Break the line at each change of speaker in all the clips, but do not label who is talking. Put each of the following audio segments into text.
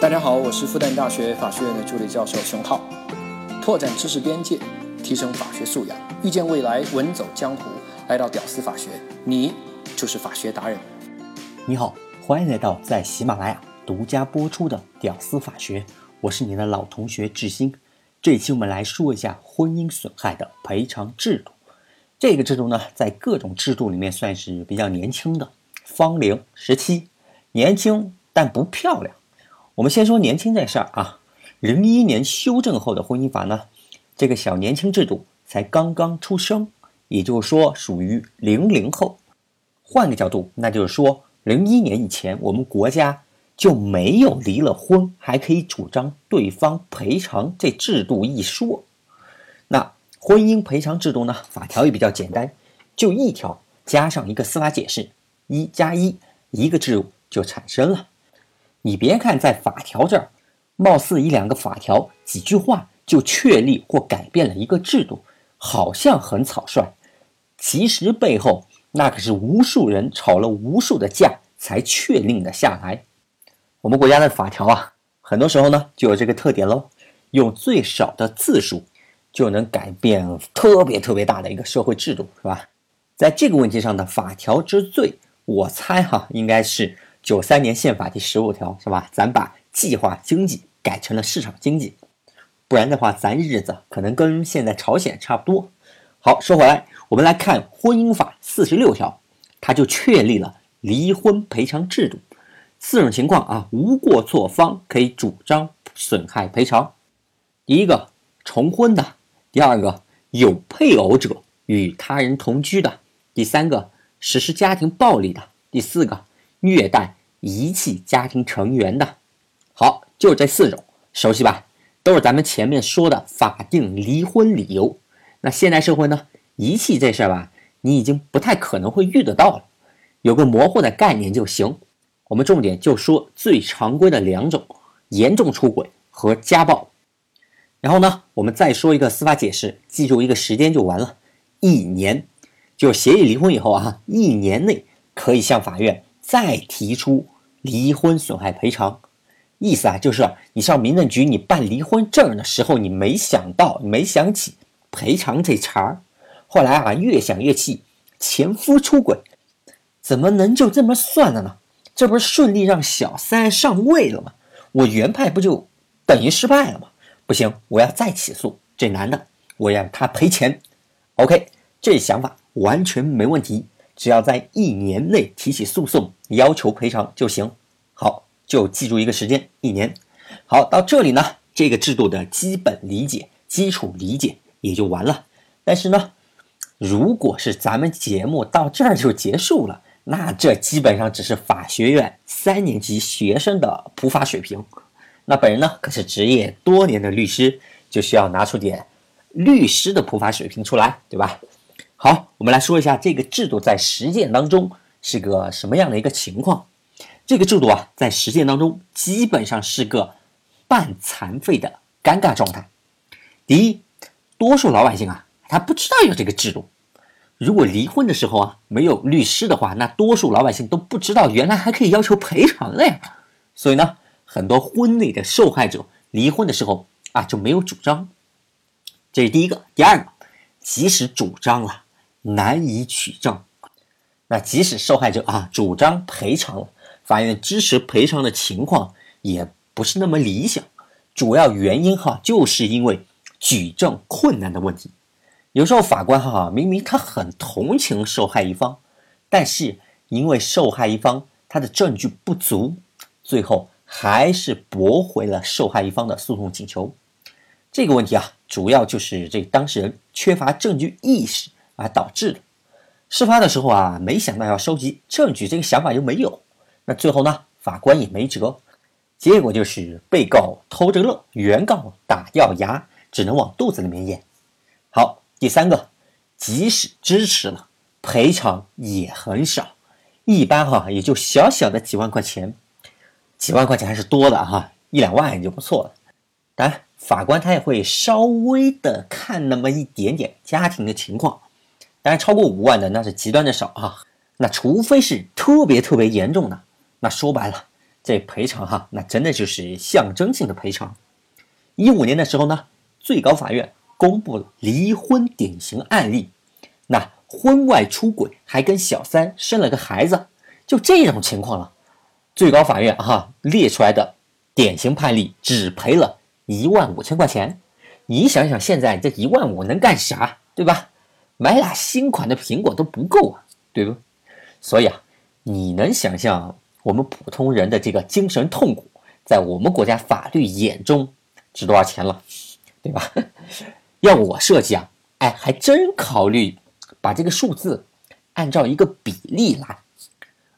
大家好，我是复旦大学法学院的助理教授熊浩。拓展知识边界，提升法学素养，遇见未来，稳走江湖。来到屌丝法学，你就是法学达人。
你好，欢迎来到在喜马拉雅独家播出的《屌丝法学》，我是你的老同学志新。这期我们来说一下婚姻损害的赔偿制度。这个制度呢，在各种制度里面算是比较年轻的，芳龄十七，年轻但不漂亮。我们先说年轻这事儿啊，零一年修正后的婚姻法呢，这个小年轻制度才刚刚出生，也就是说属于零零后。换个角度，那就是说零一年以前，我们国家就没有离了婚还可以主张对方赔偿这制度一说。那婚姻赔偿制度呢，法条也比较简单，就一条加上一个司法解释，一加一，一个制度就产生了。你别看在法条这儿，貌似一两个法条、几句话就确立或改变了一个制度，好像很草率，其实背后那可是无数人吵了无数的架才确定的下来。我们国家的法条啊，很多时候呢就有这个特点喽，用最少的字数就能改变特别特别大的一个社会制度，是吧？在这个问题上的法条之最，我猜哈应该是。九三年宪法第十五条是吧？咱把计划经济改成了市场经济，不然的话，咱日子可能跟现在朝鲜差不多。好，说回来，我们来看婚姻法四十六条，它就确立了离婚赔偿制度，四种情况啊，无过错方可以主张损害赔偿。第一个，重婚的；第二个，有配偶者与他人同居的；第三个，实施家庭暴力的；第四个，虐待。遗弃家庭成员的，好，就这四种，熟悉吧？都是咱们前面说的法定离婚理由。那现代社会呢？遗弃这事儿吧，你已经不太可能会遇得到了，有个模糊的概念就行。我们重点就说最常规的两种：严重出轨和家暴。然后呢，我们再说一个司法解释，记住一个时间就完了，一年，就协议离婚以后啊，一年内可以向法院。再提出离婚损害赔偿，意思啊，就是你上民政局你办离婚证的时候，你没想到，没想起赔偿这茬儿。后来啊，越想越气，前夫出轨，怎么能就这么算了呢？这不是顺利让小三上位了吗？我原判不就等于失败了吗？不行，我要再起诉这男的，我要他赔钱。OK，这想法完全没问题。只要在一年内提起诉讼，要求赔偿就行。好，就记住一个时间，一年。好，到这里呢，这个制度的基本理解、基础理解也就完了。但是呢，如果是咱们节目到这儿就结束了，那这基本上只是法学院三年级学生的普法水平。那本人呢，可是职业多年的律师，就需要拿出点律师的普法水平出来，对吧？好，我们来说一下这个制度在实践当中是个什么样的一个情况。这个制度啊，在实践当中基本上是个半残废的尴尬状态。第一，多数老百姓啊，他不知道有这个制度。如果离婚的时候啊没有律师的话，那多数老百姓都不知道原来还可以要求赔偿的呀。所以呢，很多婚内的受害者离婚的时候啊就没有主张。这是第一个。第二个，即使主张了。难以取证，那即使受害者啊主张赔偿了，法院支持赔偿的情况也不是那么理想。主要原因哈，就是因为举证困难的问题。有时候法官哈明明他很同情受害一方，但是因为受害一方他的证据不足，最后还是驳回了受害一方的诉讼请求。这个问题啊，主要就是这当事人缺乏证据意识。而导致的，事发的时候啊，没想到要收集证据，这个想法又没有。那最后呢，法官也没辙，结果就是被告偷着乐，原告打掉牙，只能往肚子里面咽。好，第三个，即使支持了，赔偿也很少，一般哈也就小小的几万块钱，几万块钱还是多的哈，一两万也就不错了。当然，法官他也会稍微的看那么一点点家庭的情况。当然，超过五万的那是极端的少啊。那除非是特别特别严重的，那说白了，这赔偿哈，那真的就是象征性的赔偿。一五年的时候呢，最高法院公布了离婚典型案例，那婚外出轨还跟小三生了个孩子，就这种情况了，最高法院哈列出来的典型判例只赔了一万五千块钱。你想想，现在这一万五能干啥，对吧？买俩新款的苹果都不够啊，对不？所以啊，你能想象我们普通人的这个精神痛苦，在我们国家法律眼中值多少钱了，对吧？要我设计啊，哎，还真考虑把这个数字按照一个比例来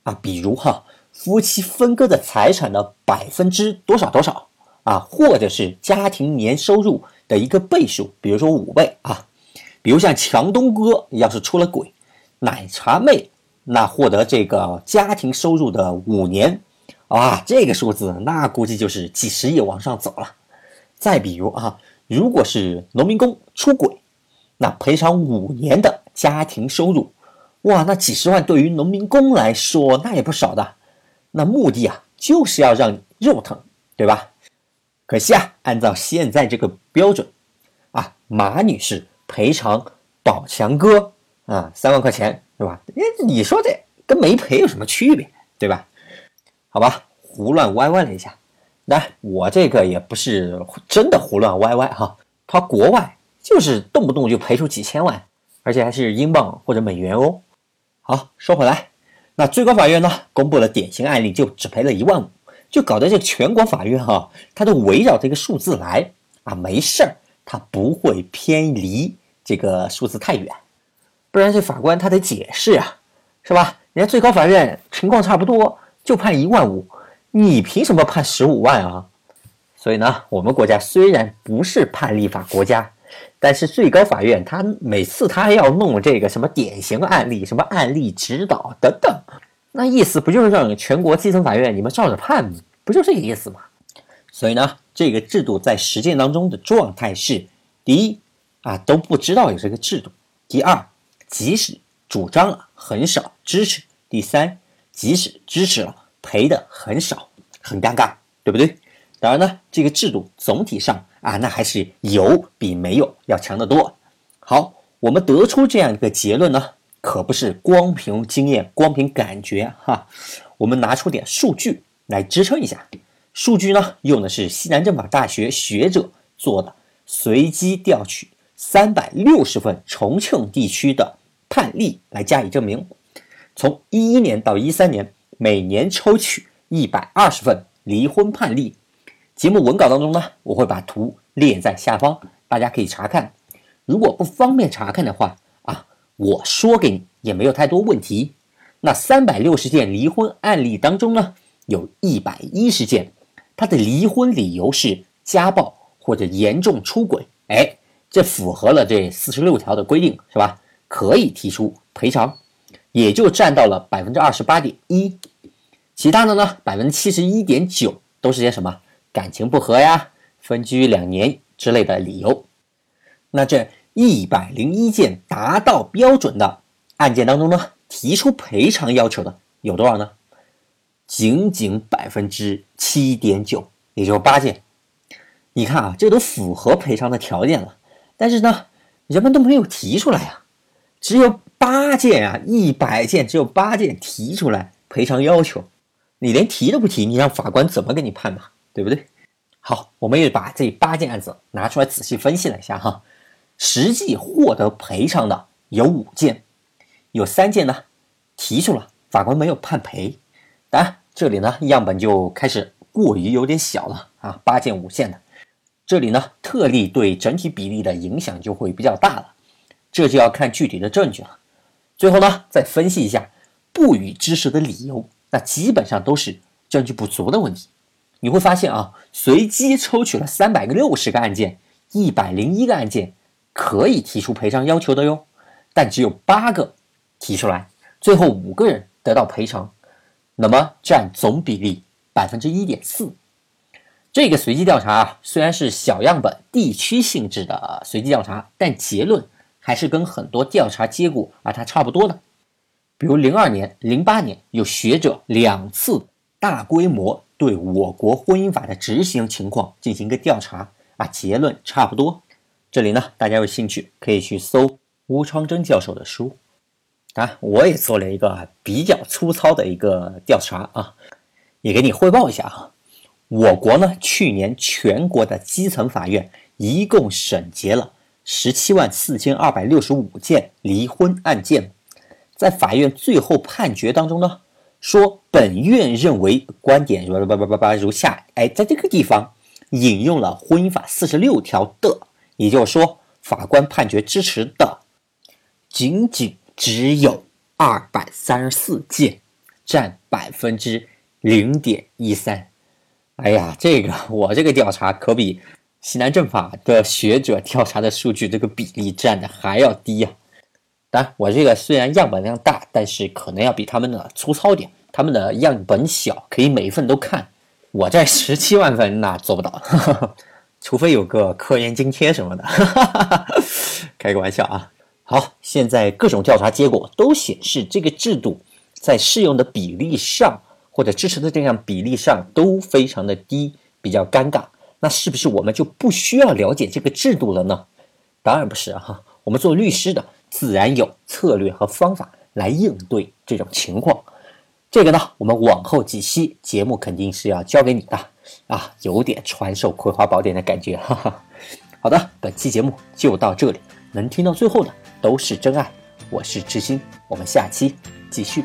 啊，比如哈，夫妻分割的财产的百分之多少多少啊，或者是家庭年收入。的一个倍数，比如说五倍啊，比如像强东哥要是出了轨，奶茶妹那获得这个家庭收入的五年，啊，这个数字那估计就是几十亿往上走了。再比如啊，如果是农民工出轨，那赔偿五年的家庭收入，哇，那几十万对于农民工来说那也不少的。那目的啊，就是要让你肉疼，对吧？可惜啊，按照现在这个标准，啊，马女士赔偿宝强哥啊三万块钱，是吧？哎，你说这跟没赔有什么区别，对吧？好吧，胡乱歪歪了一下。那我这个也不是真的胡乱歪歪哈，他国外就是动不动就赔出几千万，而且还是英镑或者美元哦。好，说回来，那最高法院呢公布了典型案例，就只赔了一万五。就搞得这全国法院哈，他都围绕这个数字来啊，没事儿，他不会偏离这个数字太远，不然这法官他得解释啊，是吧？人家最高法院情况差不多，就判一万五，你凭什么判十五万啊？所以呢，我们国家虽然不是判例法国家，但是最高法院他每次他要弄这个什么典型案例、什么案例指导等等。那意思不就是让全国基层法院你们照着判吗，不就这个意思吗？所以呢，这个制度在实践当中的状态是：第一，啊都不知道有这个制度；第二，即使主张了，很少支持；第三，即使支持了，赔的很少，很尴尬，对不对？当然呢，这个制度总体上啊，那还是有比没有要强得多。好，我们得出这样一个结论呢。可不是光凭经验、光凭感觉哈，我们拿出点数据来支撑一下。数据呢，用的是西南政法大学学者做的随机调取三百六十份重庆地区的判例来加以证明。从一一年到一三年，每年抽取一百二十份离婚判例。节目文稿当中呢，我会把图列在下方，大家可以查看。如果不方便查看的话，啊我说给你也没有太多问题。那三百六十件离婚案例当中呢，有一百一十件，他的离婚理由是家暴或者严重出轨，哎，这符合了这四十六条的规定，是吧？可以提出赔偿，也就占到了百分之二十八点一。其他的呢，百分之七十一点九都是些什么感情不和呀、分居两年之类的理由。那这。一百零一件达到标准的案件当中呢，提出赔偿要求的有多少呢？仅仅百分之七点九，也就是八件。你看啊，这都符合赔偿的条件了，但是呢，人们都没有提出来呀，只有八件啊，一百件只有八件提出来赔偿要求，你连提都不提，你让法官怎么给你判嘛？对不对？好，我们也把这八件案子拿出来仔细分析了一下哈。实际获得赔偿的有五件，有三件呢提出了，法官没有判赔。当然，这里呢样本就开始过于有点小了啊，八件五件的，这里呢特例对整体比例的影响就会比较大了，这就要看具体的证据了。最后呢再分析一下不予支持的理由，那基本上都是证据不足的问题。你会发现啊，随机抽取了三百六十个案件，一百零一个案件。可以提出赔偿要求的哟，但只有八个提出来，最后五个人得到赔偿，那么占总比例百分之一点四。这个随机调查啊，虽然是小样本、地区性质的随机调查，但结论还是跟很多调查结果啊它差不多的。比如零二年、零八年有学者两次大规模对我国婚姻法的执行情况进行一个调查啊，结论差不多。这里呢，大家有兴趣可以去搜吴昌真教授的书。啊，我也做了一个比较粗糙的一个调查啊，也给你汇报一下哈。我国呢，去年全国的基层法院一共审结了十七万四千二百六十五件离婚案件，在法院最后判决当中呢，说本院认为观点如叭叭叭叭如下，哎，在这个地方引用了婚姻法四十六条的，也就是说，法官判决支持的仅仅。只有二百三十四件，占百分之零点一三。哎呀，这个我这个调查可比西南政法的学者调查的数据这个比例占的还要低呀。当然，我这个虽然样本量大，但是可能要比他们的粗糙点。他们的样本小，可以每一份都看。我这十七万份那做不到，除非有个科研津贴什么的。开个玩笑啊。好，现在各种调查结果都显示，这个制度在适用的比例上，或者支持的这样比例上都非常的低，比较尴尬。那是不是我们就不需要了解这个制度了呢？当然不是哈，我们做律师的自然有策略和方法来应对这种情况。这个呢，我们往后几期节目肯定是要教给你的啊，有点传授《葵花宝典》的感觉。哈哈。好的，本期节目就到这里，能听到最后的。都是真爱，我是知心，我们下期继续。